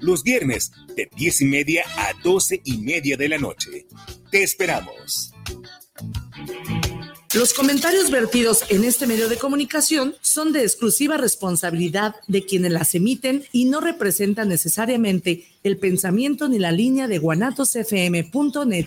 Los viernes de 10 y media a 12 y media de la noche. Te esperamos. Los comentarios vertidos en este medio de comunicación son de exclusiva responsabilidad de quienes las emiten y no representan necesariamente el pensamiento ni la línea de guanatosfm.net.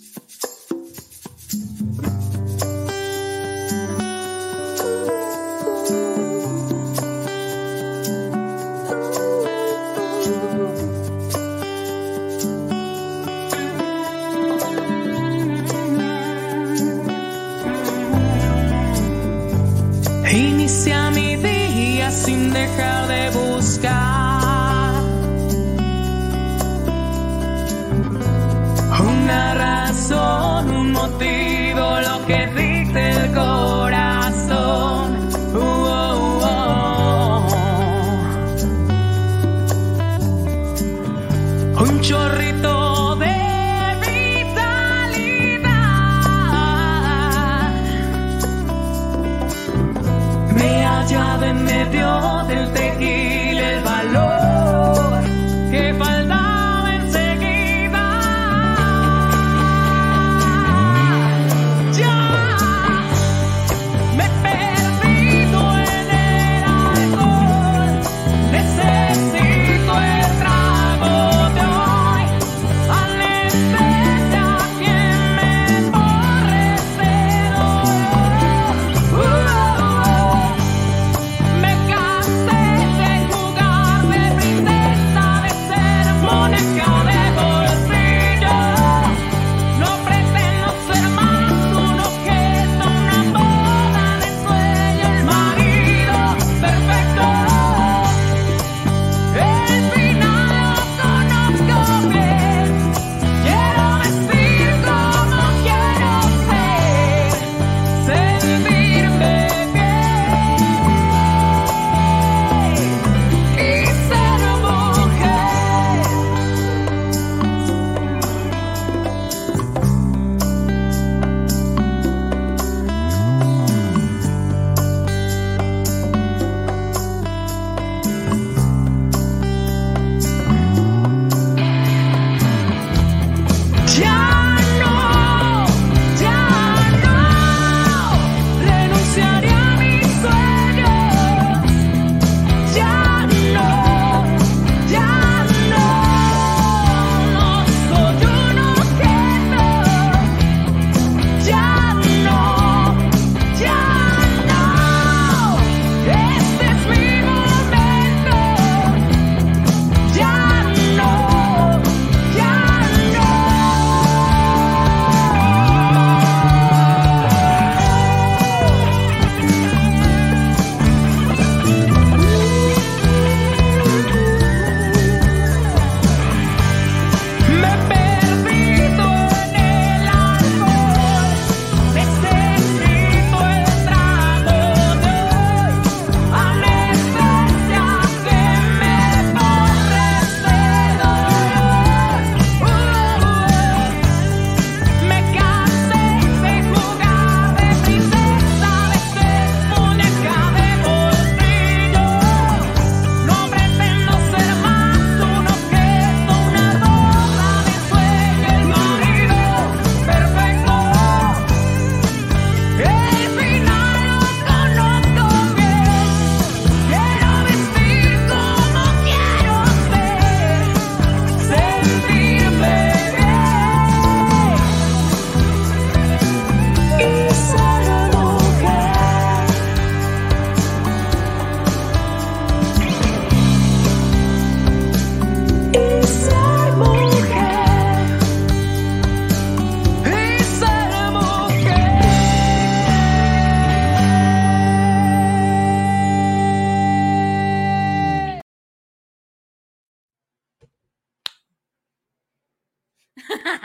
del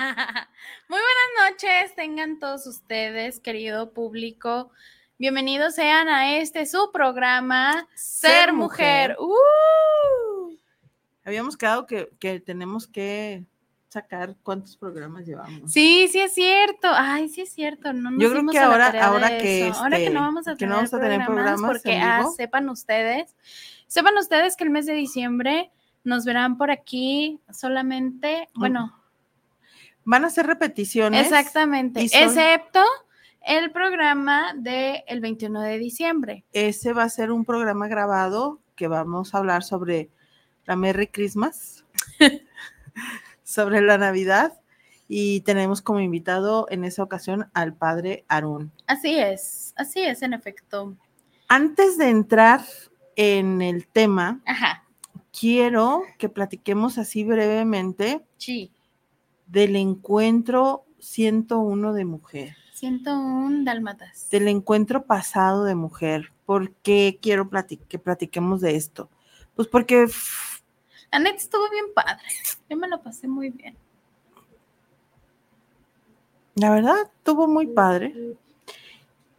tengan todos ustedes, querido público. Bienvenidos sean a este su programa Ser, Mujer. ¡Uh! Habíamos quedado que, que tenemos que sacar cuántos programas llevamos. Sí, sí es cierto. Ay, sí es cierto. No nos Yo creo que ahora, ahora que, eso. ahora que este, no vamos a tener, no vamos a tener programas, programas porque ah, sepan ustedes, sepan ustedes que el mes de diciembre nos verán por aquí solamente, bueno, Van a ser repeticiones. exactamente, son- excepto el programa del 21 de diciembre. Ese va a ser un programa grabado que vamos a hablar sobre la Merry Christmas, sobre la Navidad y tenemos como invitado en esa ocasión al padre Aarón. Así es, así es en efecto. Antes de entrar en el tema, Ajá, quiero que platiquemos así brevemente sí. Del encuentro 101 de mujer, 101 dálmatas. del encuentro pasado de mujer. ¿Por qué quiero que platiquemos de esto? Pues porque La neta estuvo bien padre. Yo me lo pasé muy bien. la verdad estuvo muy padre.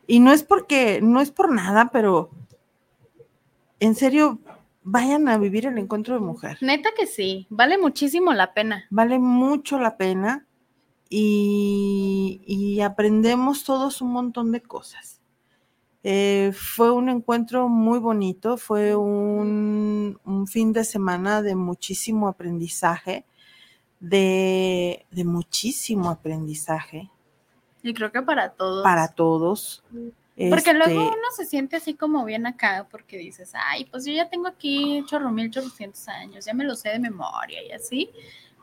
Y no es porque, no es por nada, pero en serio, vayan a vivir el encuentro de mujer. Neta que sí, vale muchísimo la pena. Vale mucho la pena y, y aprendemos todos un montón de cosas. Eh, fue un encuentro muy bonito, fue un, un fin de semana de muchísimo aprendizaje, de, de muchísimo aprendizaje Y creo que para todos. para todos. Porque luego Este, uno se siente así como bien acá, porque dices, ay, pues yo ya tengo aquí chorro mil chorrocientos años, ya me lo sé de memoria y así.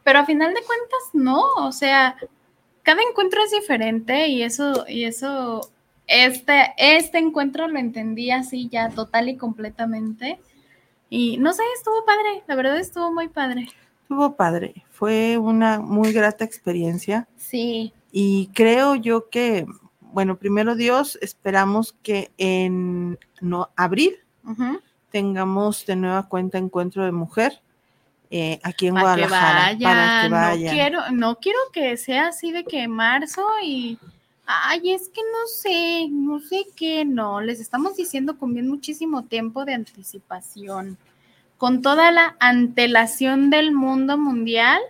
Pero a final de cuentas, no, o sea, cada encuentro es diferente y eso, y eso, este, este encuentro lo entendí así ya total y completamente. Y no sé, estuvo padre, la verdad estuvo muy padre. estuvo padre, fue una muy grata experiencia. Sí, Y creo yo que, bueno, primero Dios, esperamos que en no, abril tengamos de nueva cuenta encuentro de mujer eh, aquí en Para que Guadalajara. vaya, para que no vayan. quiero, no quiero que sea así de que marzo y ay, es que no sé, no sé qué, no, les estamos diciendo con bien muchísimo tiempo de anticipación, con toda la antelación del mundo mundial,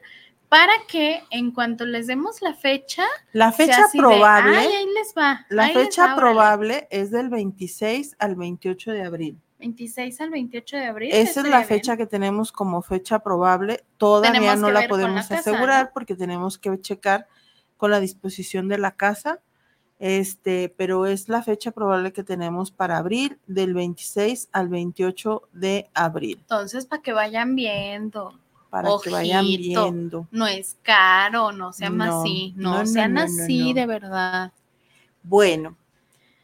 para que en cuanto les demos la fecha, La fecha de, probable, ahí les va. la fecha va, órale". probable es del 26 al 28 de abril. 26 al 28 de abril. Esa es la bien. fecha que tenemos como fecha probable. Todavía Tenemos no la podemos casa, asegurar ¿no? porque tenemos que checar con la disposición de la casa. Este, pero es la fecha probable que tenemos para abril, del 26 al 28 de abril, Entonces, para que vayan viendo. Para que vayan viendo. No es caro, no sean No, así, no, sean no, así de verdad. Bueno,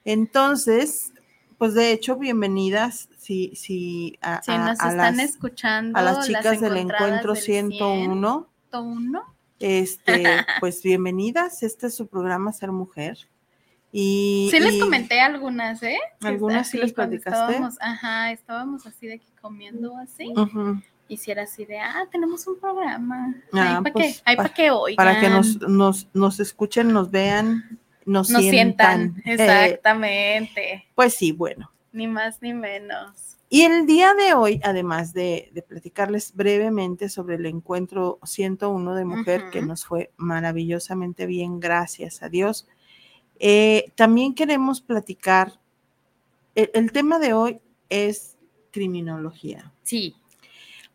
entonces, pues de hecho, bienvenidas si, si a, Si a- nos a están las, escuchando, a las chicas del encuentro del 101. 101, Este, pues bienvenidas. Este es su programa Ser Mujer. Y, Sí les comenté algunas, ¿eh? ¿Algunas sí les platicaste? Estábamos, ajá, estábamos así de que comiendo así. ujú, Y si era así de, ah, tenemos un programa. Ah, ahí para pues, que, pa- pa' que oigan. para que nos, nos, nos escuchen, nos vean, nos, nos sientan. sientan. Eh, Exactamente. pues sí, bueno. Ni más ni menos. Y el día de hoy, además de, de platicarles brevemente sobre el encuentro 101 de mujer, que nos fue maravillosamente bien, gracias a Dios, eh, también queremos platicar, el, el tema de hoy es criminología. Sí.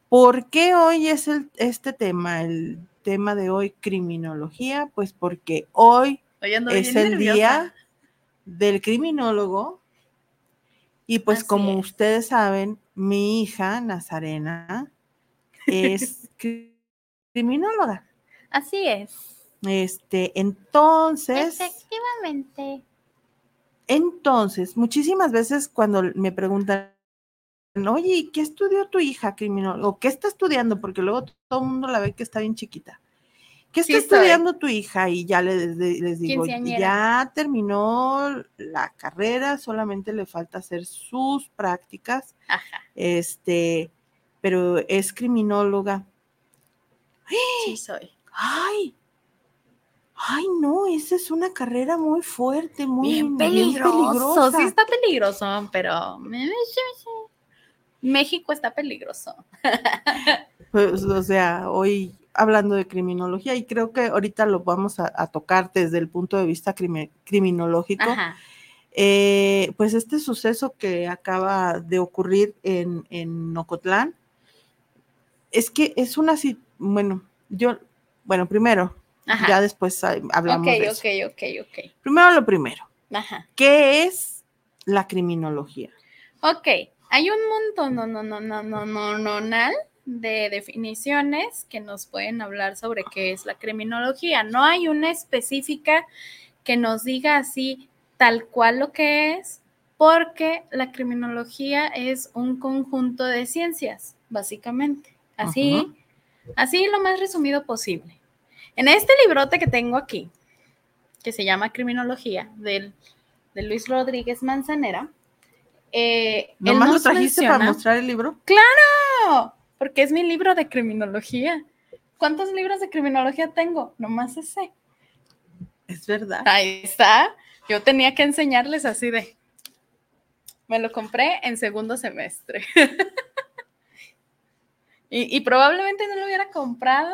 ¿Por qué hoy es el- este tema, el tema de hoy, criminología? Pues porque hoy es el nerviosa. día del criminólogo. Y pues Así como es. ustedes saben, mi hija Nazarena es cri- criminóloga. Así es. Este, entonces, Efectivamente. entonces, muchísimas veces cuando me preguntan, oye, ¿y ¿qué estudió tu hija criminólogo? ¿O qué está estudiando? Porque luego todo el mundo la ve que está bien chiquita. ¿Qué está Sí soy. estudiando tu hija? Y ya les, les- digo, ya terminó la carrera, solamente le falta hacer sus prácticas, Ajá. este, pero es criminóloga. Sí soy. ¡Ay! Ay, no, esa es una carrera muy fuerte, muy Bien bien peligroso. peligrosa. Sí está peligroso, pero México está peligroso. Pues, o sea, hoy hablando de criminología, y creo que ahorita lo vamos a, a tocar desde el punto de vista crimi- criminológico, eh, pues este suceso que acaba de ocurrir en, en Ocotlán, es que es una, bueno, yo, bueno, primero, Ajá. ya después hablamos ok, de eso. ok, ok, ok. Primero lo primero, Ajá. ¿qué es la criminología? Ok, hay un montón, no, no, no, no, no, no, no, nal de definiciones que nos pueden hablar sobre qué es la criminología. No hay una específica que nos diga así tal cual lo que es, porque la criminología es un conjunto de ciencias, básicamente. Así, así lo más resumido posible. En este librote que tengo aquí, que se llama Criminología, del, de Luis Rodríguez Manzanera, eh, ¿Nomás lo trajiste para menciona- mostrar el libro? No, porque es mi libro de criminología. ¿Cuántos libros de criminología tengo? Nomás ese. Es verdad. Ahí está. Yo tenía que enseñarles así de. Me lo compré en segundo semestre. y, y probablemente no lo hubiera comprado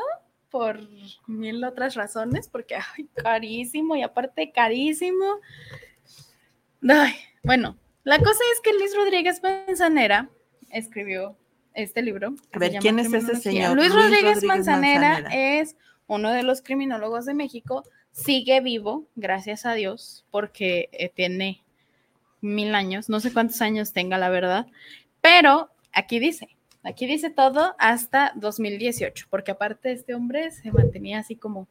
por mil otras razones, porque ay, carísimo y aparte carísimo. Ay, bueno, la cosa es que Luis Rodríguez Manzanera escribió este libro. A ver, ¿quién es ese señor? Luis, Luis Rodríguez, Rodríguez Manzanera, Manzanera. es uno de los criminólogos de México. Sigue vivo, gracias a Dios, porque eh, tiene mil años, no sé cuántos años tenga la verdad, pero aquí dice, aquí dice todo hasta 2018, porque aparte este hombre se mantenía así como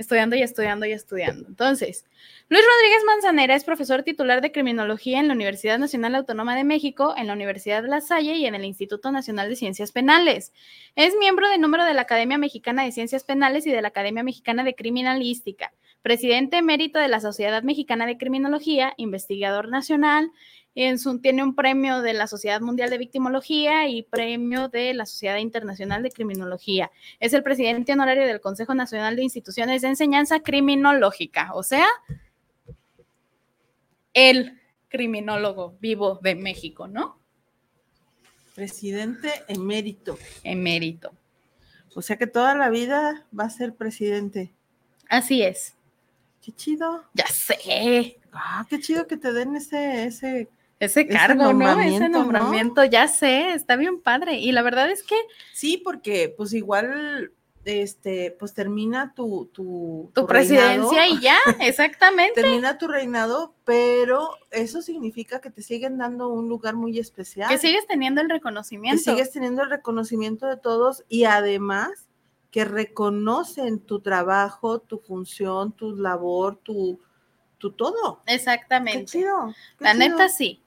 estudiando y estudiando y estudiando. Entonces, Luis Rodríguez Manzanera es profesor titular de criminología en la Universidad Nacional Autónoma de México, en la Universidad de La Salle y en el Instituto Nacional de Ciencias Penales. Es miembro de número de la Academia Mexicana de Ciencias Penales y de la Academia Mexicana de Criminalística, presidente emérito de la Sociedad Mexicana de Criminología, investigador nacional, en su, tiene un premio de la Sociedad Mundial de Victimología y premio de la Sociedad Internacional de Criminología. Es el presidente honorario del Consejo Nacional de Instituciones de Enseñanza Criminológica, o sea, el criminólogo vivo de México, ¿no? Presidente emérito. Emérito. O sea que toda la vida va a ser presidente. Así es. Qué chido. Ya sé. Ah, qué chido que te den ese, ese. Ese cargo, ¿no? Ese nombramiento, ¿no? nombramiento, ya sé, está bien padre. Y la verdad es que Sí, porque pues igual, este, pues termina tu, tu, tu presidencia reinado. y ya, exactamente. Termina tu reinado, pero eso significa que te siguen dando un lugar muy especial. Que sigues teniendo el que reconocimiento. sigues teniendo el reconocimiento de todos y además que reconocen tu trabajo, tu función, tu labor, tu, tu todo. Qué Exactamente. chido. qué La chido, neta sí.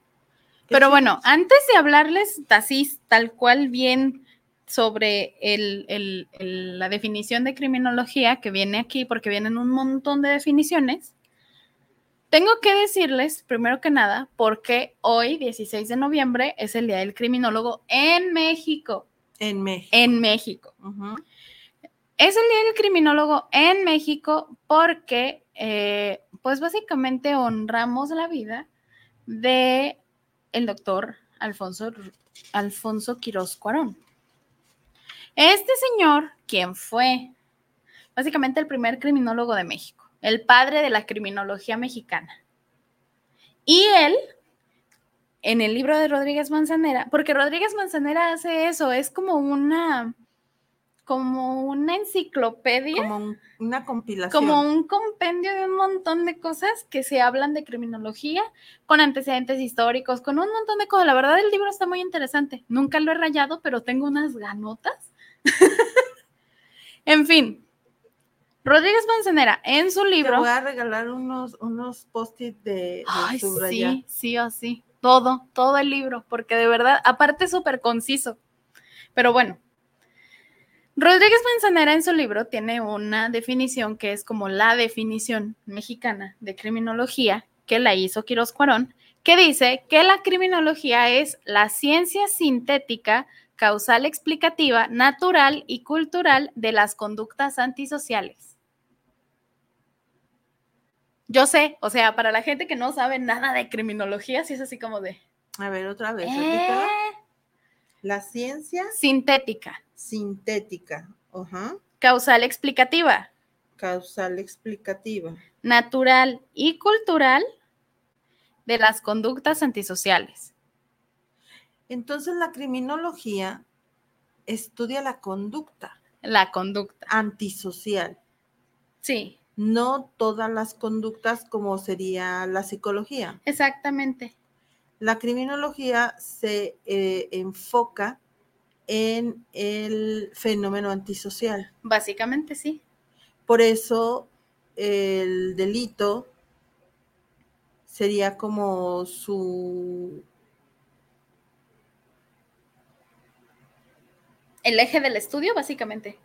qué Pero chido. bueno, antes de hablarles así, tal cual bien sobre el- el- el- la definición de criminología que viene aquí, porque vienen un montón de definiciones, tengo que decirles, primero que nada, porque hoy, 16 de noviembre, es el Día del Criminólogo en México. En México. En México. Es el Día del Criminólogo en México porque, eh, pues básicamente honramos la vida de el doctor Alfonso, Alfonso Quirós Cuarón. Este señor, quien fue básicamente el primer criminólogo de México, el padre de la criminología mexicana. Y él, en el libro de Rodríguez Manzanera, porque Rodríguez Manzanera hace eso, es como una, como una enciclopedia, Como un- una compilación. como un compendio de un montón de cosas que se hablan de criminología, con antecedentes históricos, con un montón de cosas. La verdad, el libro está muy interesante. Nunca lo he rayado, pero tengo unas ganotas. en fin, Rodríguez Manzanera, en su Te libro. voy a regalar unos, unos post-it de, de Ay, subrayar. sí, sí o sí. Todo, todo el libro, porque de verdad, aparte es súper conciso. Pero bueno, Rodríguez Manzanera en su libro tiene una definición que es como la definición mexicana de criminología que la hizo Quirós Cuarón, que dice que la criminología es la ciencia sintética, causal explicativa, natural y cultural de las conductas antisociales. Yo sé, o sea, para la gente que no sabe nada de criminología, sí es así como de... A ver, otra vez, "Eh". La ciencia Sintética, sintética, ajá, causal explicativa, causal explicativa. natural y cultural de las conductas antisociales. Entonces la criminología estudia la conducta La conducta. antisocial, Sí, no todas las conductas como sería la psicología. exactamente. La criminología se eh, enfoca en el fenómeno antisocial. Básicamente sí. Por eso el delito sería como su El eje del estudio, básicamente.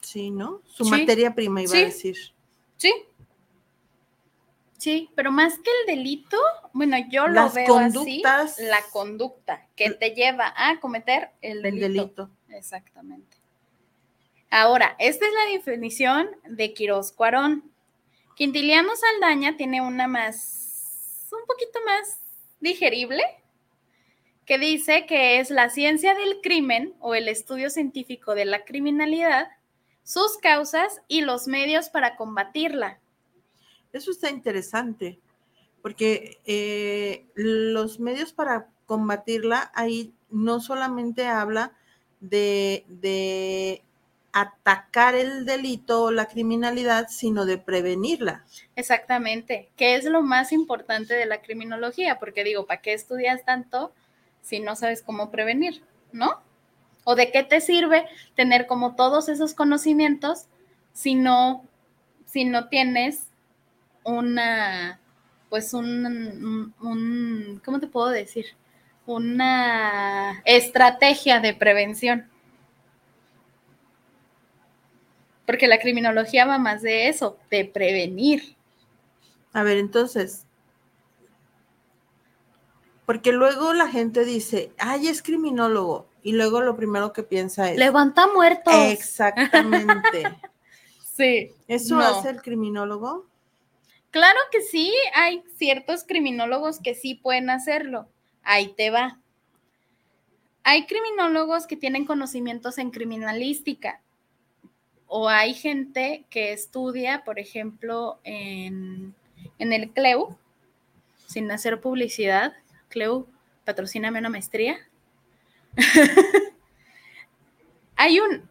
sí, ¿no? Su Sí. materia prima iba Sí. a decir. Sí. Sí, pero más que el delito, bueno, yo lo Las veo conductas- así, la conducta que te lleva a cometer el El delito. delito. Exactamente. Ahora, esta es la definición de Quirós Cuarón. Quintiliano Saldaña tiene una más, un poquito más digerible, que dice que es la ciencia del crimen o el estudio científico de la criminalidad, sus causas y los medios para combatirla. Eso está interesante, porque eh, los medios para combatirla ahí no solamente habla de, de atacar el delito o la criminalidad, sino de prevenirla. Exactamente, que es lo más importante de la criminología, porque digo, ¿para qué estudias tanto si no sabes cómo prevenir, no? ¿O de qué te sirve tener como todos esos conocimientos si no, si no tienes una, pues un, un- ¿cómo te puedo decir? Una estrategia de prevención. Porque la criminología va más de eso, de prevenir. A ver, entonces, porque luego la gente dice, ay, es criminólogo, y luego lo primero que piensa es, Levanta muertos. exactamente. Sí. ¿Eso No. hace el criminólogo? Claro que sí, hay ciertos criminólogos que sí pueden hacerlo. Ahí te va. Hay criminólogos que tienen conocimientos en criminalística. O hay gente que estudia, por ejemplo, en, en el CLEU, sin hacer publicidad. CLEU, patrocíname una maestría. hay un,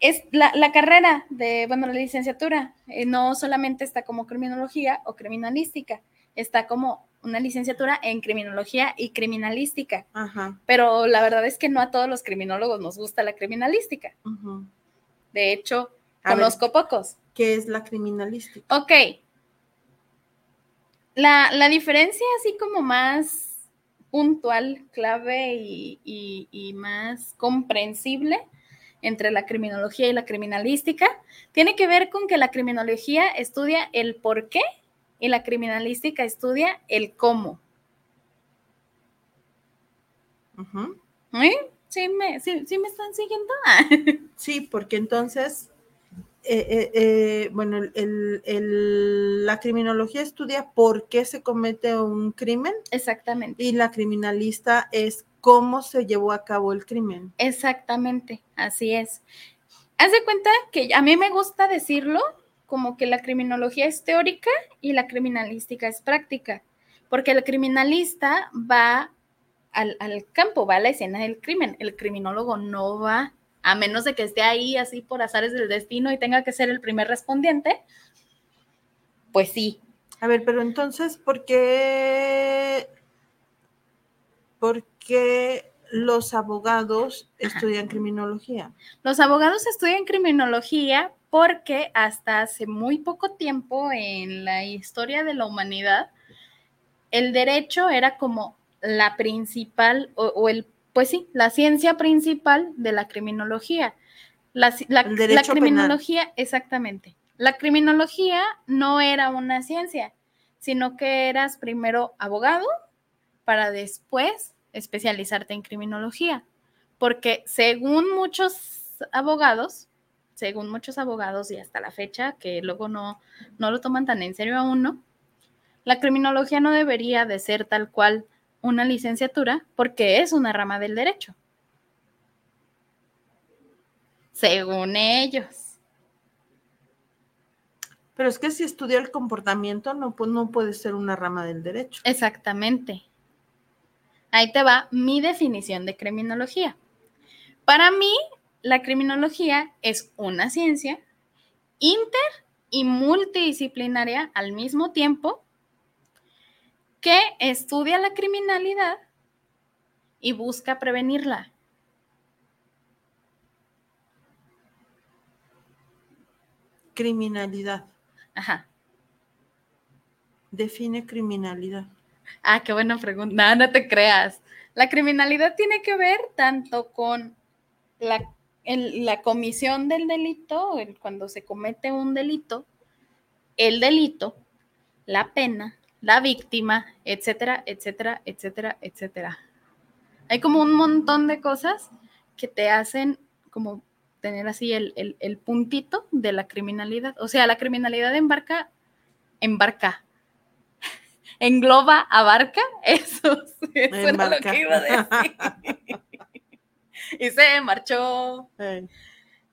es la, la carrera de, bueno, la licenciatura, eh, no solamente está como criminología o criminalística, está como una licenciatura en criminología y criminalística. Ajá. Pero la verdad es que no a todos los criminólogos nos gusta la criminalística. De hecho, A ver. conozco pocos. ¿Qué es la criminalística? Ok. La, la diferencia así como más puntual, clave y, y- y más comprensible entre la criminología y la criminalística tiene que ver con que la criminología estudia el por qué y la criminalística estudia el cómo. ¿Eh? ¿Sí me, sí- sí me están siguiendo? Sí, porque entonces, eh, eh, eh, bueno, el- el- el- la criminología estudia por qué se comete un crimen Exactamente. y la criminalista es cómo se llevó a cabo el crimen. Exactamente, así es. Haz de cuenta que a mí me gusta decirlo como que la criminología es teórica y la criminalística es práctica, porque el criminalista va al, al campo, va a la escena del crimen, el criminólogo no va, a menos de que esté ahí así por azares del destino y tenga que ser el primer respondiente, pues sí, A ver, pero entonces, ¿por qué, por qué los abogados estudian criminología? Los abogados estudian criminología porque hasta hace muy poco tiempo en la historia de la humanidad, el derecho era como la principal, o, o el, pues sí, la ciencia principal de la criminología. La, penal. criminología, exactamente. La criminología no era una ciencia, sino que eras primero abogado para después especializarte en criminología. Porque según muchos abogados, según muchos abogados y hasta la fecha, que luego no, no lo toman tan en serio a uno, la criminología no debería de ser tal cual una licenciatura porque es una rama del derecho. Según ellos. Pero es que si estudia el comportamiento, no, no puede ser una rama del derecho. Exactamente. Ahí te va mi definición de criminología. Para mí, la criminología es una ciencia inter y multidisciplinaria al mismo tiempo que estudia la criminalidad y busca prevenirla. Criminalidad. Ajá. Define criminalidad. Ah, qué buena pregunta. No, no te creas. La criminalidad tiene que ver tanto con la, la comisión del delito, cuando se comete un delito, el delito, la pena, la víctima, etcétera, etcétera, etcétera, etcétera. Hay como un montón de cosas que te hacen como tener así el, puntito de la criminalidad. O sea, la criminalidad embarca, embarca, engloba, abarca, eso, eso lo que iba a decir. y se marchó.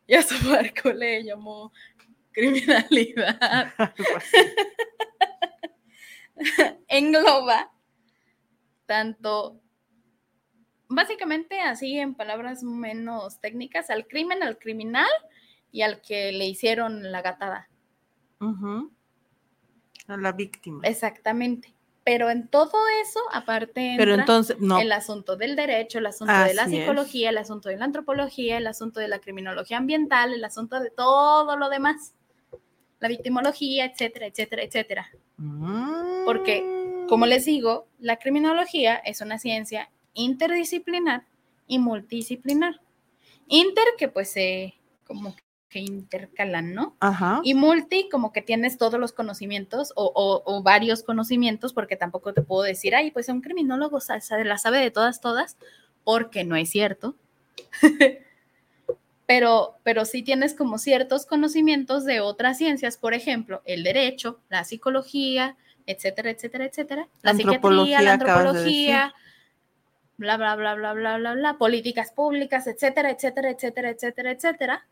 Y a su barco le llamó criminalidad. engloba tanto, básicamente así en palabras menos técnicas, al crimen, al criminal y al que le hicieron la gatada. A la víctima. Exactamente. Pero en todo eso, aparte, entra Pero entonces, no. el asunto del derecho, el asunto de la psicología, el asunto de la antropología, el asunto de la criminología ambiental, el asunto de todo lo demás, la victimología, etcétera, etcétera, etcétera. Porque, como les digo, la criminología es una ciencia interdisciplinar y multidisciplinar. Inter, que pues se como que intercalan, ¿no? Ajá. Y multi, como que tienes todos los conocimientos o, varios conocimientos, porque tampoco te puedo decir, ay, pues un criminólogo la sabe de todas, todas, porque no es cierto. pero, pero sí tienes como ciertos conocimientos de otras ciencias, por ejemplo, el derecho, la psicología, etcétera, etcétera, etcétera, la, psiquiatría, la antropología, bla, bla, bla, bla, bla, bla, bla, políticas públicas, etcétera, etcétera, etcétera, etcétera, etcétera,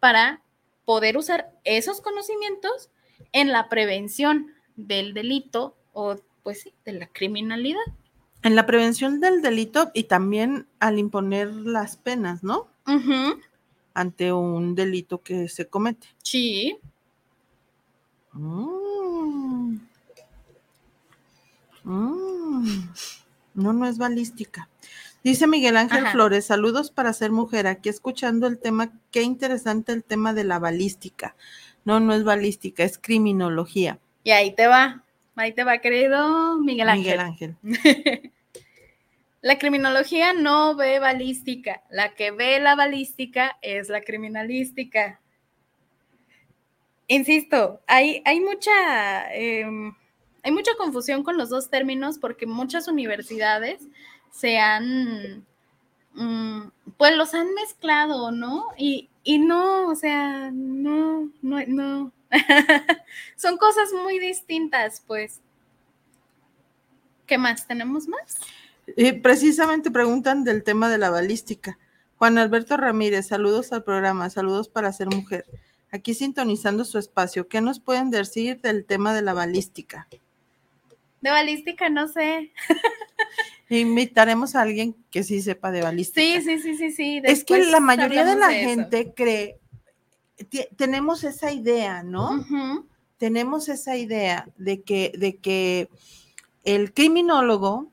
para poder usar esos conocimientos en la prevención del delito o, pues sí, de la criminalidad. En la prevención del delito y también al imponer las penas, ¿no? Ante un delito que se comete. Sí. Mm. Mm. No, no es balística. Dice Miguel Ángel Flores, saludos para ser mujer. Aquí escuchando el tema, qué interesante el tema de la balística. No, no es balística, es criminología. Y ahí te va, ahí te va, querido Miguel Ángel. Miguel Ángel. La criminología no ve balística, la que ve la balística es la criminalística. Insisto, hay, hay mucha, em, hay mucha confusión con los dos términos porque muchas universidades se han, mm, pues los han mezclado, ¿no? Y, y no, o sea, no, no, no. Son cosas muy distintas, pues. ¿Qué más? ¿Tenemos más? Precisamente preguntan del tema de la balística. Juan Alberto Ramírez, saludos al programa, saludos para ser mujer. Aquí sintonizando su espacio, ¿qué nos pueden decir del tema de la balística? De balística, no sé. Invitaremos a alguien que sí sepa de balística. Sí, sí, sí, sí, sí. es que la mayoría de la gente cree, tenemos esa idea, ¿no? Tenemos esa idea de que, de que el criminólogo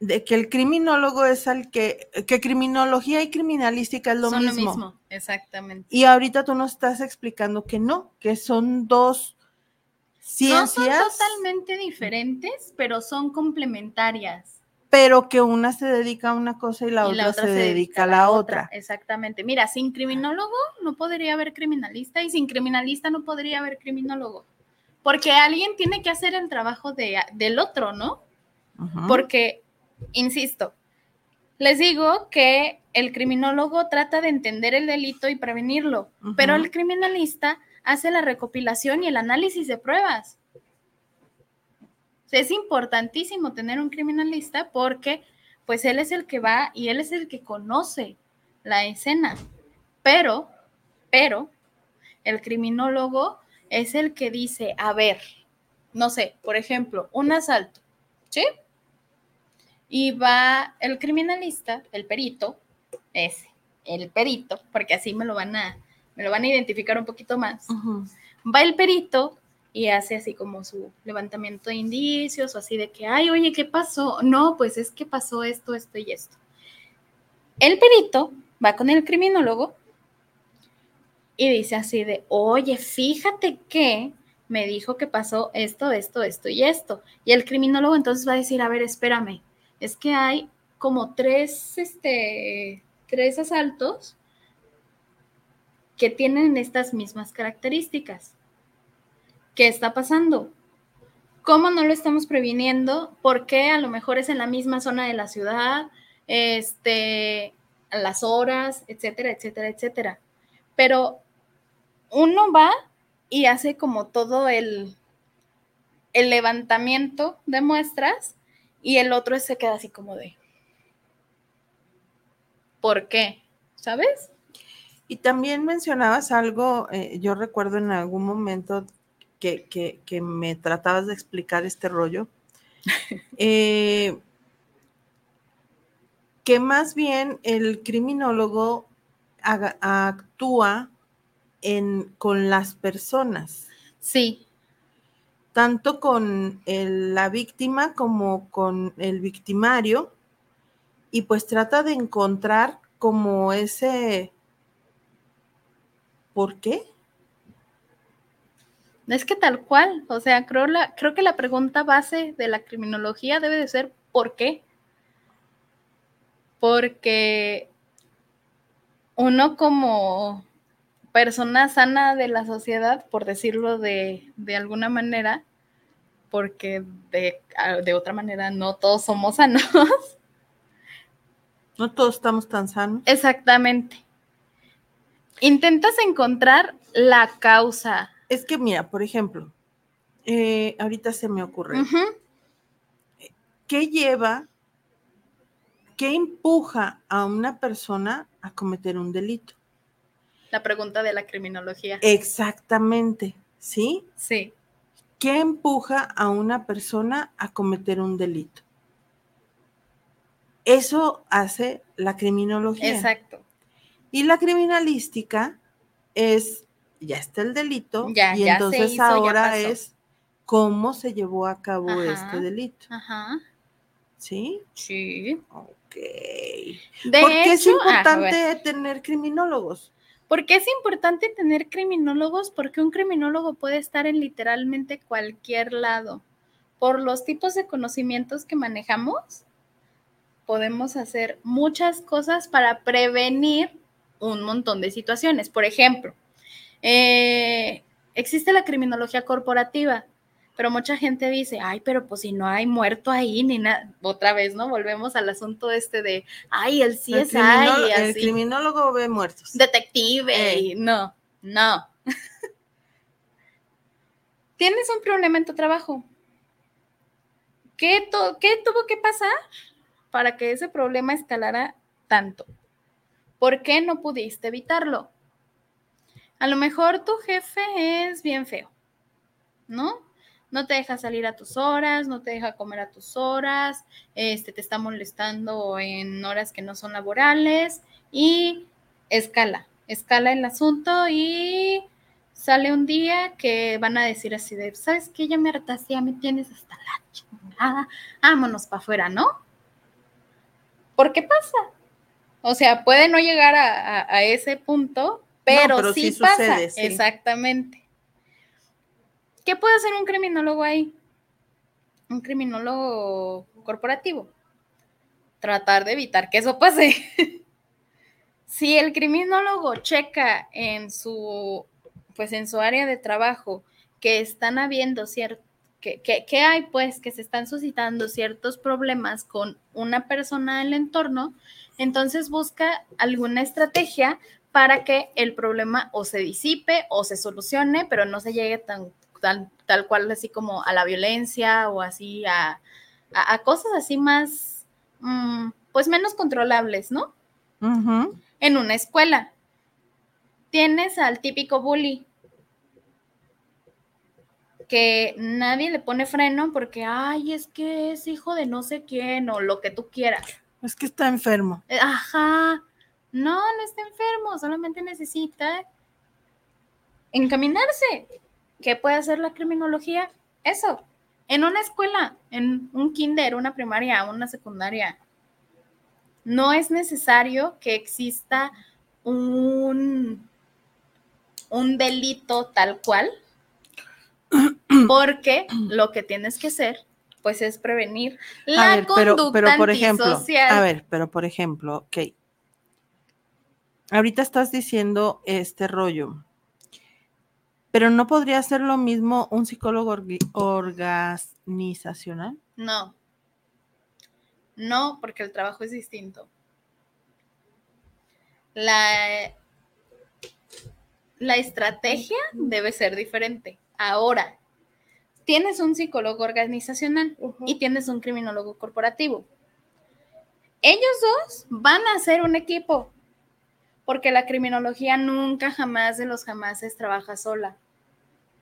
de que el criminólogo es al que, que criminología y criminalística es lo son mismo. Lo mismo, exactamente. Y ahorita tú nos estás explicando que no, que son dos ciencias. No son totalmente diferentes, pero son complementarias. Pero que una se dedica a una cosa y la, otra, se, dedica a la otra. otra. Exactamente. Mira, sin criminólogo no podría haber criminalista y sin criminalista no podría haber criminólogo. Porque alguien tiene que hacer el trabajo de, del otro, ¿no? Porque insisto, Les digo que el criminólogo trata de entender el delito y prevenirlo, pero el criminalista hace la recopilación y el análisis de pruebas. Es importantísimo tener un criminalista porque pues él es el que va y él es el que conoce la escena. Pero, pero, el criminólogo es el que dice, a ver, no sé, por ejemplo, un asalto, ¿sí? Y va el criminalista, el perito, ese, el perito, porque así me lo van a, me lo van a identificar un poquito más. Va el perito y hace así como su levantamiento de indicios o así de que, ay, oye, ¿qué pasó? No, pues es que pasó esto, esto y esto. El perito va con el criminólogo y dice así de, oye, fíjate que me dijo que pasó esto, esto, esto y esto. Y el criminólogo entonces va a decir, a ver, espérame, es que hay como tres, este, tres asaltos que tienen estas mismas características. ¿Qué está pasando? ¿Cómo no lo estamos previniendo? ¿Por qué a lo mejor es en la misma zona de la ciudad? Este, las horas, etcétera, etcétera, etcétera. Pero uno va y hace como todo el, el levantamiento de muestras y el otro se queda así como de, ¿por qué? ¿Sabes? Y también mencionabas algo, eh, yo recuerdo en algún momento que, me tratabas de explicar este rollo, eh, que más bien el criminólogo actúa en, con las personas. Sí. Tanto con la víctima como con el victimario. Y pues trata de encontrar como ese... ¿Por qué? Es que tal cual, o sea, creo, la, creo que la pregunta base de la criminología debe de ser ¿por qué? Porque uno como persona sana de la sociedad, por decirlo de, alguna manera, porque de, de, otra manera no todos somos sanos. No todos estamos tan sanos. Exactamente. Intentas encontrar la causa es que mira, por ejemplo, eh, ahorita se me ocurre, ¿qué lleva, qué empuja a una persona a cometer un delito? La pregunta de la criminología. Exactamente, ¿sí? Sí. ¿Qué empuja a una persona a cometer un delito? Eso hace la criminología. Exacto. Y la criminalística es ya está el delito y entonces ahora es cómo se llevó a cabo este delito. Ajá. ¿Sí? Sí. Ok. ¿Por qué es importante tener criminólogos? ¿Por qué es importante tener criminólogos? Porque un criminólogo puede estar en literalmente cualquier lado. Por los tipos de conocimientos que manejamos, podemos hacer muchas cosas para prevenir un montón de situaciones. Por ejemplo, eh, existe la criminología corporativa, pero mucha gente dice, ay, pero pues si no hay muerto ahí ni nada, otra vez, ¿no? Volvemos al asunto este de, ay, el CSI. El, el criminólogo ve muertos. Detective, no, no. Tienes un problema en tu trabajo. ¿Qué, ¿Qué tuvo que pasar para que ese problema escalara tanto? ¿Por qué no pudiste evitarlo? A lo mejor tu jefe es bien feo, ¿no? No te deja salir a tus horas, no te deja comer a tus horas, este, te está molestando en horas que no son laborales y escala, escala el asunto y sale un día que van a decir así de, ¿sabes qué? Ya me hartaste, ya me tienes hasta la chingada, vámonos para afuera, ¿no? ¿Por qué pasa? O sea, puede no llegar a ese punto, pero, sí, pasa. Exactamente. ¿Qué puede hacer un criminólogo ahí? Un criminólogo corporativo. Tratar de evitar que eso pase. si el criminólogo checa en su, pues en su área de trabajo que están habiendo que, que, que hay, pues, que se están suscitando ciertos problemas con una persona del entorno, entonces busca alguna estrategia para que el problema o se disipe o se solucione, pero no se llegue tan, tan tal cual así como a la violencia o así a, a, a cosas así más, mm, pues menos controlables, ¿no? En una escuela. Tienes al típico bully que nadie le pone freno porque, ay, es que es hijo de no sé quién o lo que tú quieras. Es que está enfermo. Ajá. No, no está enfermo, solamente necesita encaminarse. ¿Qué puede hacer la criminología? Eso. En una escuela, en un kinder, una primaria, una secundaria, no es necesario que exista un, un delito tal cual, porque lo que tienes que hacer, pues, es prevenir la a ver, pero, conducta pero por ejemplo, antisocial. a ver, pero por ejemplo, ok. Ahorita estás diciendo este rollo, pero no podría ser lo mismo un psicólogo organizacional. No. No, porque el trabajo es distinto. La, la estrategia debe ser diferente. Ahora, tienes un psicólogo organizacional y tienes un criminólogo corporativo. Ellos dos van a ser un equipo, porque la criminología nunca jamás de los jamases trabaja sola.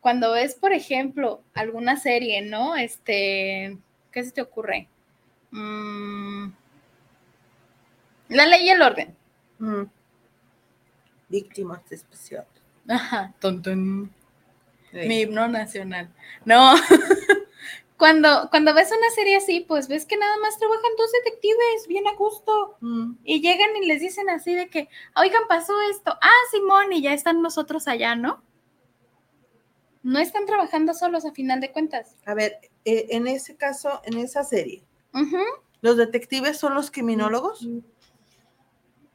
Cuando ves, por ejemplo, alguna serie, ¿no? Este, ¿qué se te ocurre? Mm, la ley y el orden. Mm. Víctimas especiales. Ajá, tontón. Mi himno nacional. No. cuando, cuando ves una serie así, pues ves que nada más trabajan dos detectives bien a gusto. Mm. Y llegan y les dicen así de que, oigan, pasó esto. Ah, Simón, y ya están nosotros allá, ¿no? No están trabajando solos a final de cuentas. A ver, eh, en ese caso, en esa serie. ¿los detectives son los criminólogos?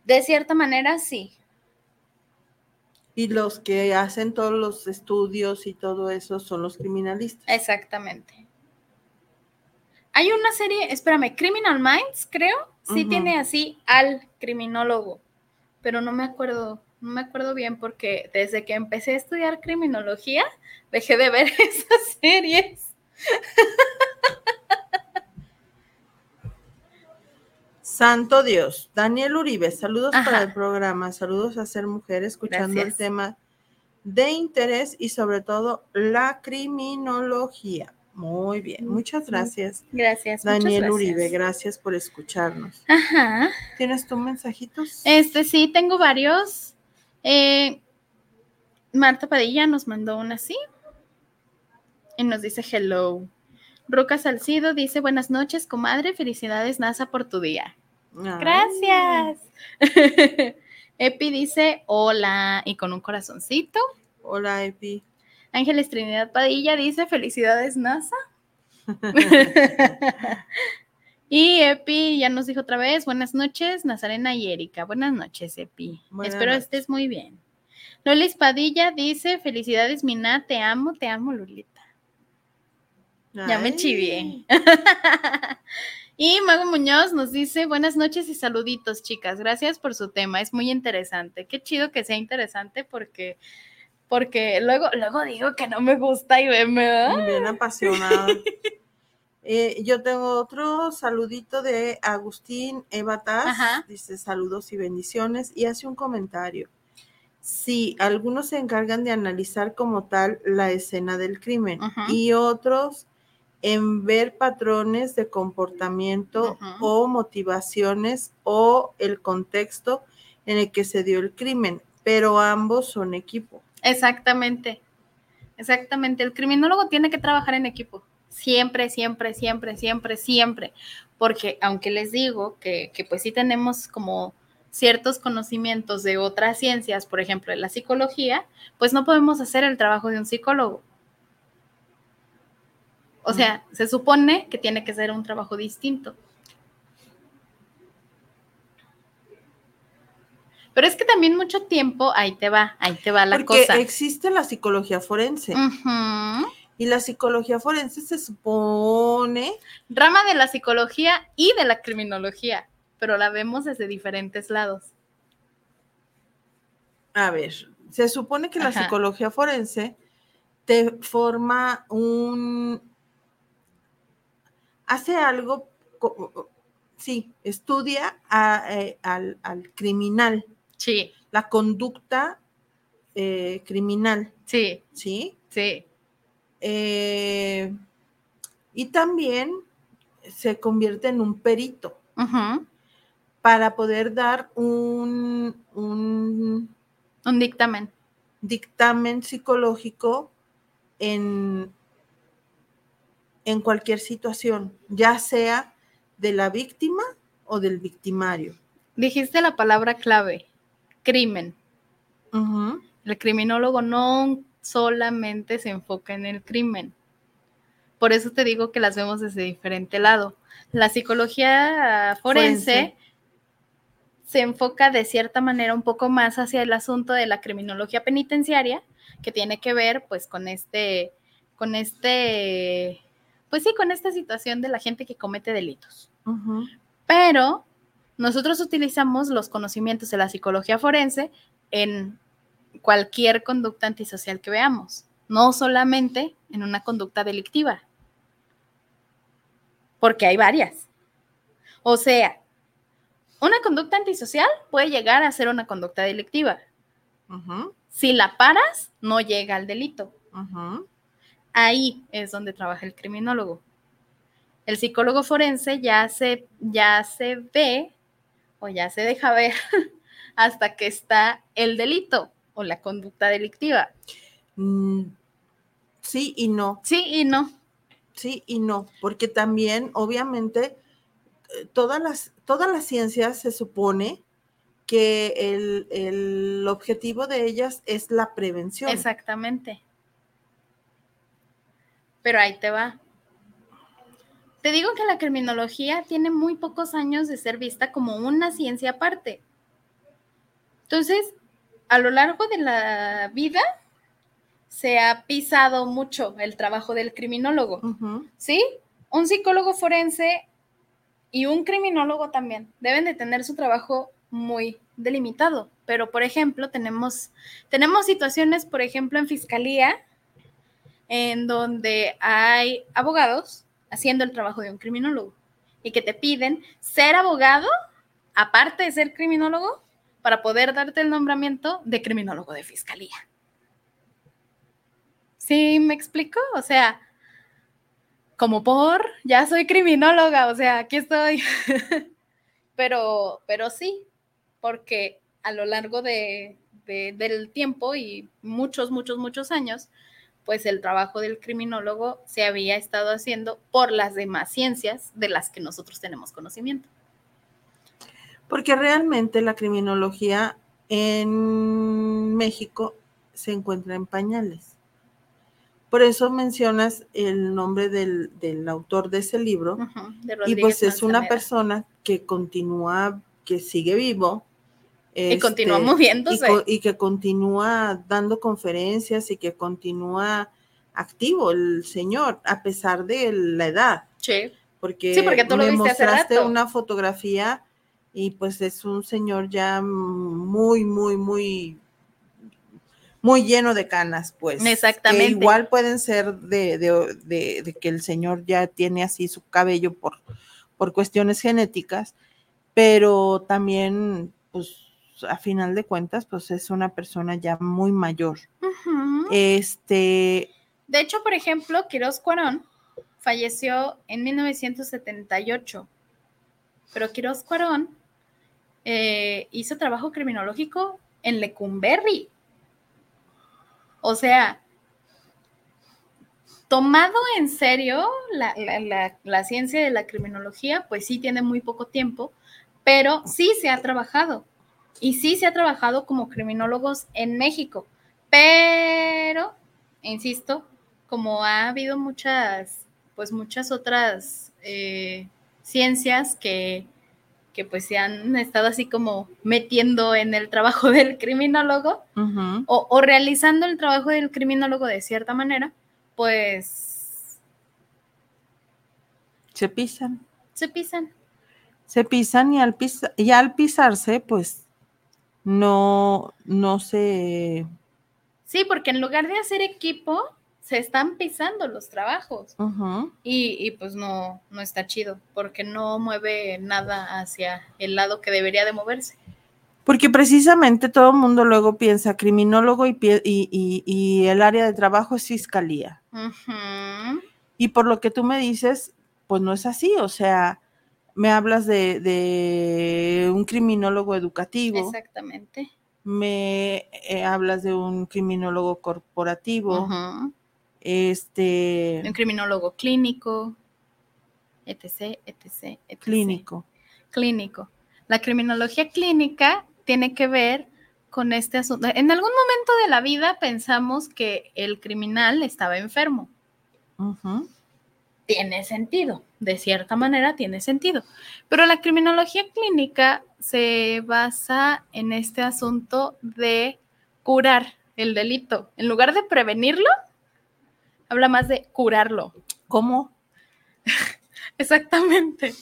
De cierta manera, sí. Y los que hacen todos los estudios y todo eso son los criminalistas. Exactamente. Hay una serie, espérame, Criminal Minds, creo. Sí tiene así al criminólogo, pero no me acuerdo, no me acuerdo bien porque desde que empecé a estudiar criminología, dejé de ver esas series. Santo Dios. Daniel Uribe, saludos para el programa, saludos a ser mujer, escuchando el tema de interés y sobre todo la criminología. Muy bien, muchas gracias. Gracias. Daniel gracias. Uribe, gracias por escucharnos. Ajá. ¿Tienes tú mensajitos? Este sí, tengo varios. Eh, Marta Padilla nos mandó una así. Y nos dice hello. Ruca Salcido dice buenas noches, comadre. Felicidades, NASA, por tu día. Ay, Gracias. Epi dice hola y con un corazoncito. Hola, Epi. Ángeles Trinidad Padilla dice felicidades, NASA. y Epi ya nos dijo otra vez buenas noches, Nazarena y Erika. Buenas noches, Epi. Buenas Espero noches. estés muy bien. Lolis Padilla dice felicidades, Mina. Te amo, te amo, Lolita. Ya me chivié. y Mago Muñoz nos dice buenas noches y saluditos, chicas. Gracias por su tema. Es muy interesante. Qué chido que sea interesante porque, porque luego, luego digo que no me gusta y ve- me da. Bien apasionada. Eh, yo tengo otro saludito de Agustín Evatas. Ajá. Dice saludos y bendiciones y hace un comentario. Sí, algunos se encargan de analizar como tal la escena del crimen y otros en ver patrones de comportamiento o motivaciones o el contexto en el que se dio el crimen, pero ambos son equipo. Exactamente. Exactamente. El criminólogo tiene que trabajar en equipo. Siempre, siempre, siempre, siempre, siempre. Porque aunque les digo que, que pues sí tenemos como ciertos conocimientos de otras ciencias, por ejemplo, de la psicología, pues no podemos hacer el trabajo de un psicólogo. O sea, se supone que tiene que ser un trabajo distinto. Pero es que también mucho tiempo, ahí te va, ahí te va la Porque cosa. existe la psicología forense. Y la psicología forense se supone... Rama de la psicología y de la criminología, pero la vemos desde diferentes lados. A ver, se supone que la psicología forense te forma un... hace algo, sí, estudia a, eh, al, al criminal, Sí, la conducta eh, criminal, sí, ¿sí? sí. Eh, y también se convierte en un perito para poder dar un, un Un dictamen. dictamen psicológico en, en cualquier situación, ya sea de la víctima o del victimario. Dijiste la palabra clave, crimen. El criminólogo no solamente se enfoca en el crimen. Por eso te digo que las vemos desde diferente lado. La psicología forense, Forense. se enfoca de cierta manera un poco más hacia el asunto de la criminología penitenciaria, que tiene que ver pues con este, con este, pues sí, con esta situación de la gente que comete delitos. Pero nosotros utilizamos los conocimientos de la psicología forense en cualquier conducta antisocial que veamos, no solamente en una conducta delictiva, porque hay varias. O sea, una conducta antisocial puede llegar a ser una conducta delictiva. Si la paras, no llega al delito. Ahí es donde trabaja el criminólogo. El psicólogo forense ya se, ya se ve o ya se deja ver hasta que está el delito o la conducta delictiva. Mm, Sí y no, Sí y no. sí y no, porque también, obviamente, eh, todas las, todas las ciencias se supone que el, el objetivo de ellas es la prevención. Exactamente. Pero ahí te va. Te digo que la criminología tiene muy pocos años de ser vista como una ciencia aparte. Entonces, a lo largo de la vida se ha pisado mucho el trabajo del criminólogo. ¿sí? Un psicólogo forense y un criminólogo también deben de tener su trabajo muy delimitado. Pero, por ejemplo, tenemos, tenemos situaciones, por ejemplo, en fiscalía, en donde hay abogados haciendo el trabajo de un criminólogo y que te piden ser abogado, aparte de ser criminólogo, para poder darte el nombramiento de criminólogo de fiscalía. ¿Sí me explico? O sea, como por, ya soy criminóloga, o sea, aquí estoy. pero, pero sí, porque a lo largo de, de- del tiempo y muchos, muchos, muchos años, pues el trabajo del criminólogo se había estado haciendo por las demás ciencias de las que nosotros tenemos conocimiento. Porque realmente la criminología en México se encuentra en pañales. Por eso mencionas el nombre del, del autor de ese libro. De y pues es una persona que continúa, que sigue vivo. Y continúa este, moviéndose. Y, que continúa dando conferencias y que continúa activo el señor, a pesar de la edad. Sí. Porque, Sí, porque tú lo me viste hace mostraste rato. una fotografía y pues es un señor ya muy, muy, muy, muy lleno de canas, pues. Exactamente. Que igual pueden ser de, de- de- de que el señor ya tiene así su cabello por, por cuestiones genéticas, pero también, pues, a final de cuentas, pues es una persona ya muy mayor. Este, De hecho, por ejemplo, Quiroz Cuarón falleció en 1978, pero Quiroz Cuarón eh, hizo trabajo criminológico en Lecumberri. O sea, tomado en serio la, la- la- la ciencia de la criminología, pues sí tiene muy poco tiempo, pero sí se ha trabajado. Y sí se ha trabajado como criminólogos en México. Pero, insisto, como ha habido muchas, pues muchas otras eh, ciencias que, que pues se han estado así como metiendo en el trabajo del criminólogo o, o realizando el trabajo del criminólogo de cierta manera, pues Se pisan. se pisan. Se pisan y al, pisa- y al pisarse, pues no, no se... Sí, porque en lugar de hacer equipo, se están pisando los trabajos. Y, y, pues no, no está chido, porque no mueve nada hacia el lado que debería de moverse. Porque precisamente todo el mundo luego piensa criminólogo y, pie- y- y- el área de trabajo es fiscalía. Y por lo que tú me dices, pues no es así. O sea, me hablas de, de un criminólogo educativo, Exactamente. me eh, hablas de un criminólogo corporativo, este Un criminólogo clínico, etc, etc, etc. clínico. Clínico. La criminología clínica tiene que ver con este asunto. En algún momento de la vida pensamos que el criminal estaba enfermo. Ujú. Tiene sentido, de cierta manera tiene sentido. Pero la criminología clínica se basa en este asunto de curar el delito. En lugar de prevenirlo, habla más de curarlo. ¿Cómo? Exactamente.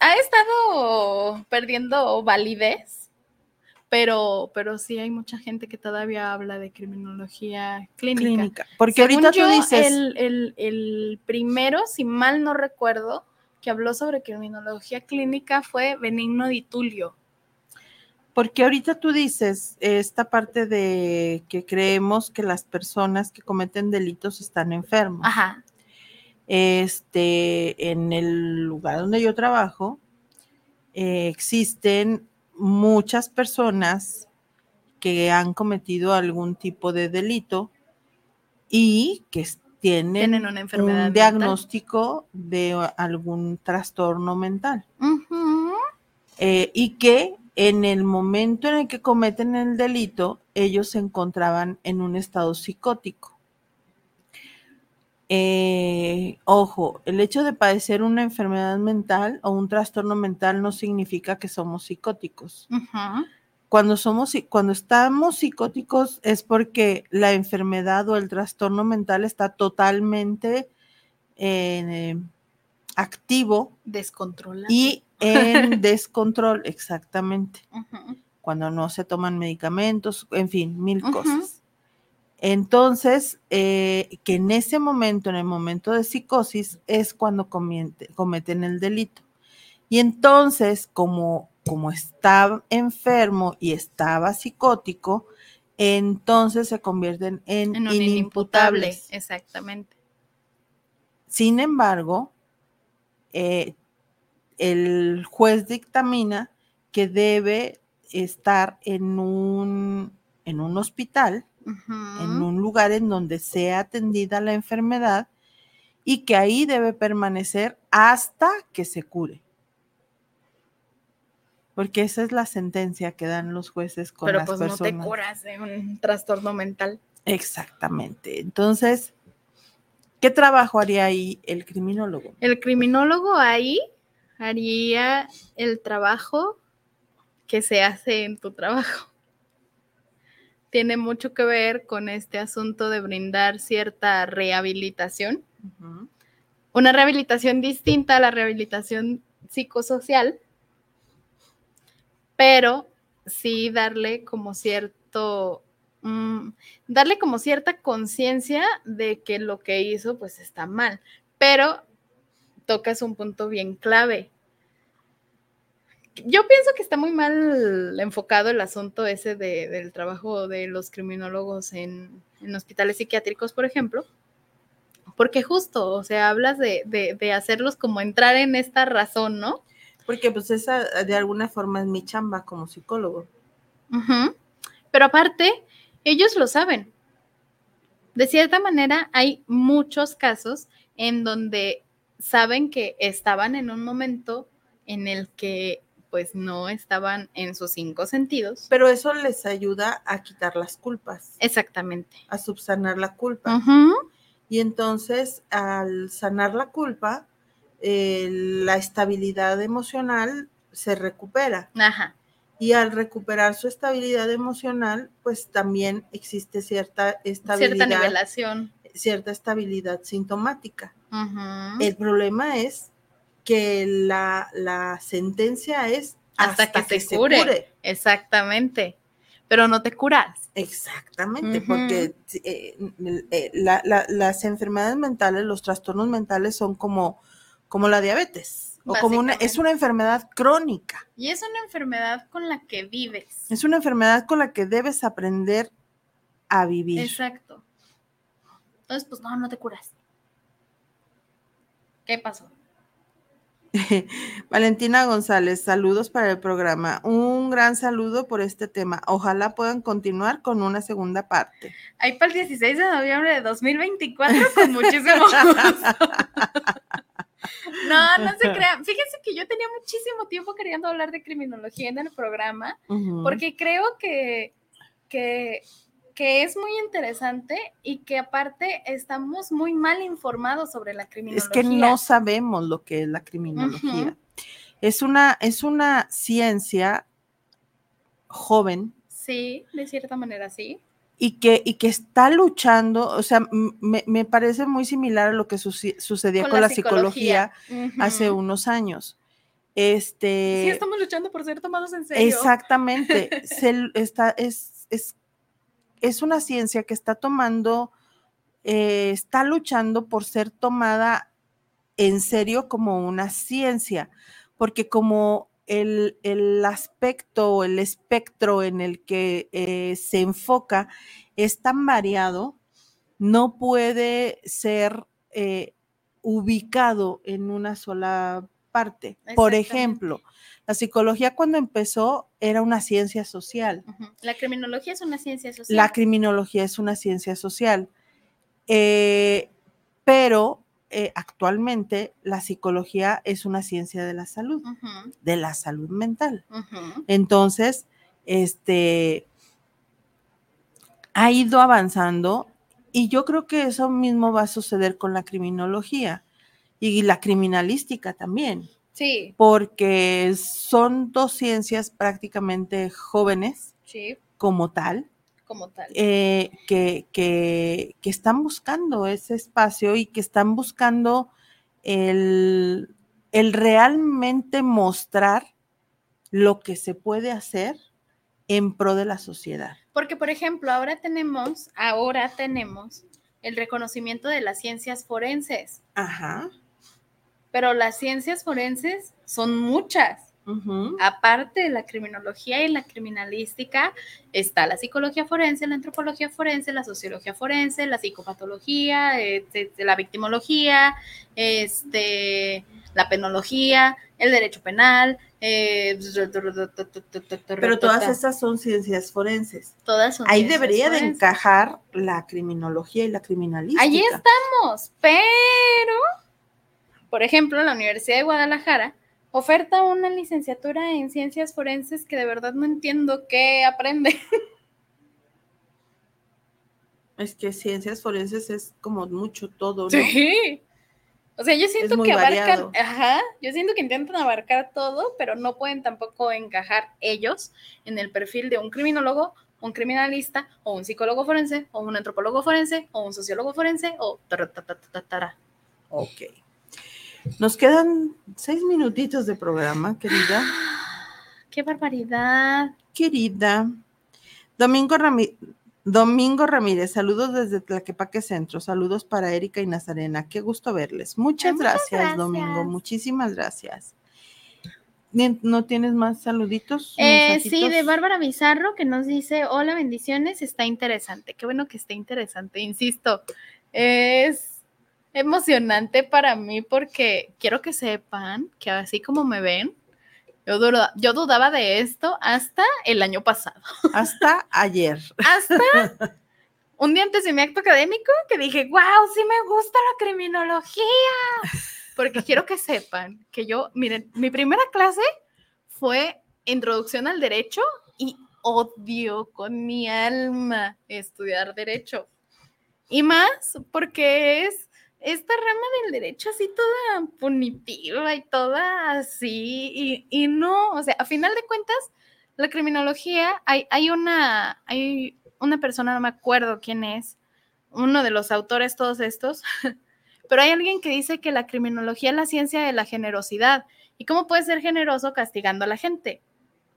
Ha estado perdiendo validez, pero, pero sí hay mucha gente que todavía habla de criminología clínica. Clínica. Porque Según ahorita tú dices, El, el- el primero, si mal no recuerdo, que habló sobre criminología clínica fue Benigno Di Tulio. porque ahorita tú dices esta parte de que creemos que las personas que cometen delitos están enfermos. Ajá. Este, en el lugar donde yo trabajo, eh, existen muchas personas que han cometido algún tipo de delito y que tienen, Tienen una enfermedad un diagnóstico de algún trastorno mental. Eh, y que en el momento en el que cometen el delito, ellos se encontraban en un estado psicótico. Eh, ojo, el hecho de padecer una enfermedad mental o un trastorno mental no significa que somos psicóticos. Cuando somos, cuando estamos psicóticos es porque la enfermedad o el trastorno mental está totalmente eh, activo Descontrolado. y en descontrol, exactamente, cuando no se toman medicamentos, en fin, mil cosas. Entonces, eh, que en ese momento, en el momento de psicosis, es cuando comiente- cometen el delito. Y entonces, como, como estaba enfermo y estaba psicótico, entonces se convierten en, En un inimputable. inimputables. Exactamente. Sin embargo, eh, el juez dictamina que debe estar en un, en un hospital, En un lugar en donde sea atendida la enfermedad y que ahí debe permanecer hasta que se cure. Porque esa es la sentencia que dan los jueces con Pero las pues personas. no te curas de un trastorno mental. Exactamente. Entonces, ¿qué trabajo haría ahí el criminólogo? El criminólogo ahí haría el trabajo que se hace en tu trabajo. Tiene mucho que ver con este asunto de brindar cierta rehabilitación, una rehabilitación distinta a la rehabilitación psicosocial, pero sí darle como cierto, mm, darle como cierta conciencia de que lo que hizo pues está mal, pero tocas un punto bien clave. Yo pienso que está muy mal enfocado el asunto ese de- del trabajo de los criminólogos en, en hospitales psiquiátricos, por ejemplo, porque justo, o sea, hablas de, de- de hacerlos como entrar en esta razón, ¿no? Porque pues esa de alguna forma es mi chamba como psicólogo. Pero aparte, ellos lo saben. De cierta manera, hay muchos casos en donde saben que estaban en un momento en el que pues no estaban en sus cinco sentidos. Pero eso les ayuda a quitar las culpas, Exactamente. a subsanar la culpa. Y entonces, al sanar la culpa, eh, la estabilidad emocional se recupera. Ajá. Y al recuperar su estabilidad emocional, pues también existe cierta Cierta estabilidad, nivelación. cierta estabilidad sintomática. El problema es que la, la sentencia es Hasta que se cure. Exactamente. Pero no te curas. Exactamente, porque eh, eh, la- la- las enfermedades mentales, los trastornos mentales son como, como la diabetes, o como una, es una enfermedad crónica, Y es una enfermedad con la que vives. es una enfermedad con la que debes aprender a vivir. Exacto. Entonces, pues no, no te curas. ¿Qué pasó? Valentina González, saludos para el programa. Un gran saludo por este tema. Ojalá puedan continuar con una segunda parte. Ahí para el 16 de noviembre de 2024 con muchísimo gusto. No, no se crean. Fíjense que yo tenía muchísimo tiempo queriendo hablar de criminología en el programa, porque creo que, que, que es muy interesante y que aparte estamos muy mal informados sobre la Es criminología. que no sabemos lo que es la criminología. Es una, es una ciencia joven Sí, de cierta manera sí. y que, y que está luchando, o sea, me, me parece muy similar a lo que suci- sucedía con, la psicología, hace unos años. Este, Sí, estamos luchando por ser tomados en serio. Exactamente. Se está, es, es, es una ciencia que está tomando, eh, está luchando por ser tomada en serio como una ciencia, porque como el, el aspecto o el espectro en el que eh, se enfoca es tan variado, no puede ser eh, ubicado en una sola parte. Por ejemplo, la psicología cuando empezó era una ciencia social. La criminología es una ciencia social. La criminología es una ciencia social. Eh, pero eh, actualmente la psicología es una ciencia de la salud, de la salud mental. Entonces, este ha ido avanzando y yo creo que eso mismo va a suceder con la criminología y la criminalística también, Sí, porque son dos ciencias prácticamente jóvenes sí, como tal, como tal. eh, que, que- que están buscando ese espacio y que están buscando el, el realmente mostrar lo que se puede hacer en pro de la sociedad. Porque, por ejemplo, ahora tenemos, ahora tenemos el reconocimiento de las ciencias forenses, Ajá. Pero las ciencias forenses son muchas. Aparte de la criminología y la criminalística, está la psicología forense, la antropología forense, la sociología forense, la psicopatología, este, la victimología, este, la penología, el derecho penal. eh, Pero todas esas son ciencias forenses. todas son Ahí debería de encajar la criminología y la criminalística. Allí estamos, pero, por ejemplo, la Universidad de Guadalajara oferta una licenciatura en ciencias forenses que de verdad no entiendo qué aprende. Es que ciencias forenses es como mucho todo, ¿no? Sí. O sea, yo siento que abarcan, variado. ajá, yo siento que intentan abarcar todo, pero no pueden tampoco encajar ellos en el perfil de un criminólogo, un criminalista, o un psicólogo forense, o un antropólogo forense, o un sociólogo forense, o ta, ta, ta, ta, tara. Ok. Nos quedan seis minutitos de programa, querida. ¡Qué barbaridad! Querida. Domingo, Rami- Domingo Ramírez, saludos desde Tlaquepaque Centro. Saludos para Erika y Nazarena. Qué gusto verles. Muchas, gracias, gracias. Domingo. Muchísimas gracias. ¿No tienes más saluditos? Eh, sí, de Bárbara Bizarro que nos dice, hola, bendiciones, está interesante. Qué bueno que esté interesante, insisto. Es emocionante para mí porque quiero que sepan que así como me ven, yo, dura- yo dudaba de esto hasta el año pasado. Hasta ayer. Hasta un día antes de mi acto académico que dije, wow, sí me gusta la criminología. Porque quiero que sepan que yo, miren, mi primera clase fue introducción al derecho y odio con mi alma estudiar derecho. Y más porque es esta rama del derecho así toda punitiva y toda así. Y, y no, o sea, a final de cuentas, la criminología, hay, hay una, hay una persona, no me acuerdo quién es, uno de los autores, todos estos, pero hay alguien que dice que la criminología es la ciencia de la generosidad. ¿Y cómo puedes ser generoso castigando a la gente?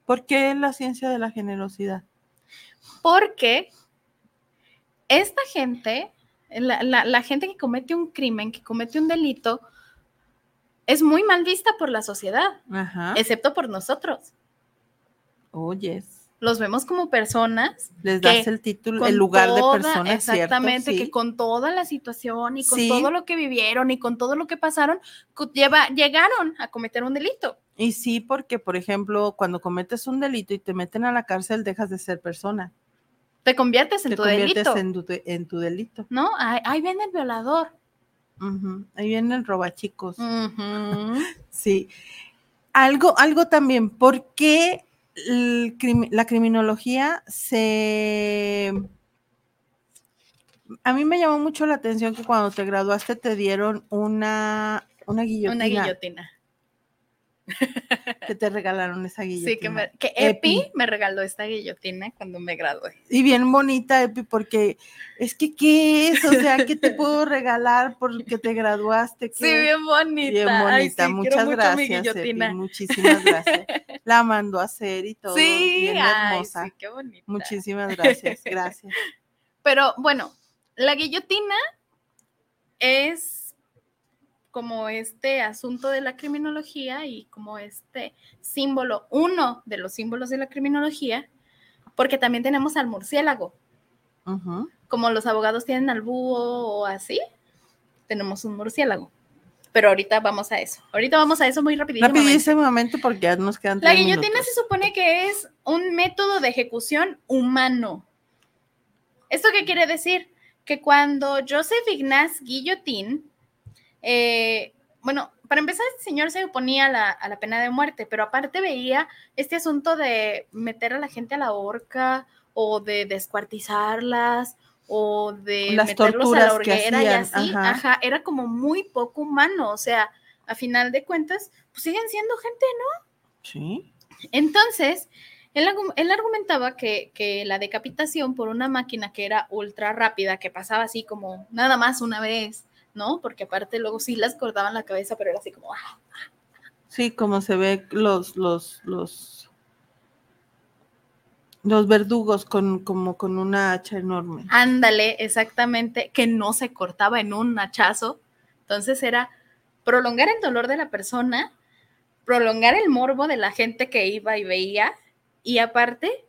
¿Por qué la ciencia de la generosidad? Porque esta gente, la, la- la gente que comete un crimen, que comete un delito, es muy mal vista por la sociedad, Ajá. excepto por nosotros. Oyes. Los vemos como personas Les das el título, el lugar toda- de persona, exactamente, que con toda la situación y con Sí. todo lo que vivieron y con todo lo que pasaron, lleva, llegaron a cometer un delito. Y sí, porque, por ejemplo, cuando cometes un delito y te meten a la cárcel, dejas de ser persona. Te conviertes en te tu conviertes delito, en tu, en tu delito. ¿no? Ahí, ahí viene el violador. Ahí viene el robachicos. Ujú. Sí. Algo, algo también, ¿por qué la criminología se... A mí me llamó mucho la atención que cuando te graduaste te dieron una, una guillotina. Una guillotina. Que te regalaron esa guillotina. Sí, que, me- que Epi, Epi. me regaló esta guillotina cuando me gradué. Y bien bonita, Epi, porque es que, ¿qué es? O sea, ¿qué te puedo regalar porque te graduaste? Sí, bien bonita. Bien Ay, bonita, sí, muchas gracias, Epi, muchísimas gracias. La mandó a hacer y todo, Sí, bien ay, hermosa. sí, qué bonita. Muchísimas gracias, gracias. Pero bueno, la guillotina es como este asunto de la criminología y como este símbolo, uno de los símbolos de la criminología, porque también tenemos al murciélago, como los abogados tienen al búho o así, tenemos un murciélago. Pero ahorita vamos a eso. Ahorita vamos a eso muy rapidísimo. Rapidísimamente porque ya nos quedan La guillotina se supone que es un método de ejecución humano. ¿Esto qué quiere decir? Que cuando Joseph Ignace Guillotín, eh, bueno, para empezar, este señor se oponía a la, a la pena de muerte, pero aparte veía este asunto de meter a la gente a la horca o de descuartizarlas o de Las meterlos a la horguera y así, ajá. ajá, era como muy poco humano, o sea, a final de cuentas, pues siguen siendo gente, ¿no? Sí. Entonces, él, él argumentaba que, que la decapitación por una máquina que era ultra rápida, que pasaba así como nada más una vez, ¿no? Porque aparte luego sí las cortaban la cabeza, pero era así como, ah, Sí, como se ve los, los, los, los verdugos con, como con una hacha enorme. ándale, exactamente, que no se cortaba en un hachazo. Entonces era prolongar el dolor de la persona, prolongar el morbo de la gente que iba y veía, y aparte,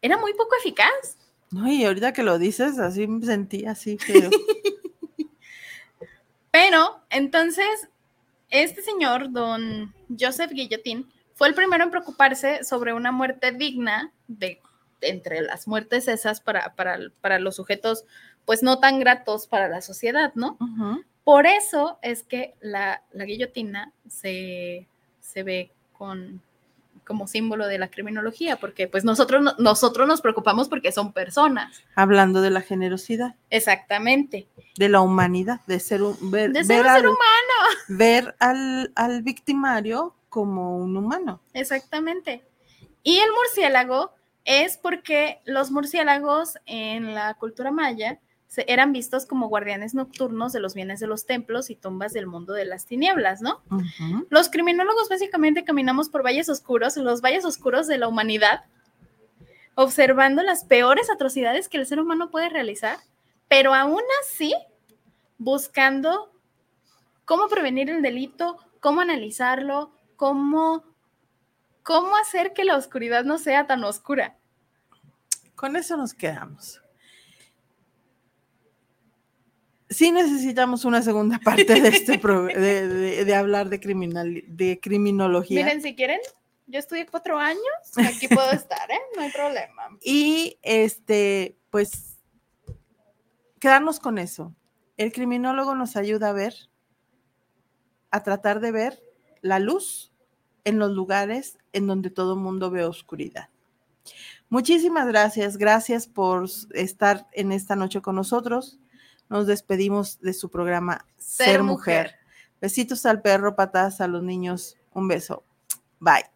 era muy poco eficaz. No, y ahorita que lo dices, así me sentí así feo. Pero entonces, este señor, don Joseph Guillotín, fue el primero en preocuparse sobre una muerte digna de entre las muertes esas para, para, para los sujetos, pues no tan gratos para la sociedad, ¿no? Por eso es que la, la guillotina se, se ve con como símbolo de la criminología, porque pues nosotros, no- nosotros nos preocupamos porque son personas. Hablando de la generosidad, Exactamente. de la humanidad, de ser un, ver, De ser ver un ser al, ver al, al victimario como un humano. Exactamente. Y el murciélago es porque los murciélagos en la cultura maya se- eran vistos como guardianes nocturnos de los bienes de los templos y tumbas del mundo de las tinieblas, ¿no? Los criminólogos básicamente caminamos por valles oscuros, los valles oscuros de la humanidad, observando las peores atrocidades que el ser humano puede realizar, pero aún así buscando cómo prevenir el delito, cómo analizarlo, cómo, cómo hacer que la oscuridad no sea tan oscura. Con eso nos quedamos. Sí necesitamos una segunda parte de este pro- de, de- de hablar de criminal de criminología. Miren, si quieren, yo estudié cuatro años, aquí puedo estar, ¿eh? No hay problema. Y este, pues, quedarnos con eso. El criminólogo nos ayuda a ver, a tratar de ver la luz en los lugares en donde todo el mundo ve oscuridad. Muchísimas gracias, gracias por estar en esta noche con nosotros. Nos despedimos de su programa Ser, Ser Mujer. Mujer. Besitos al perro, patadas a los niños. Un beso. Bye.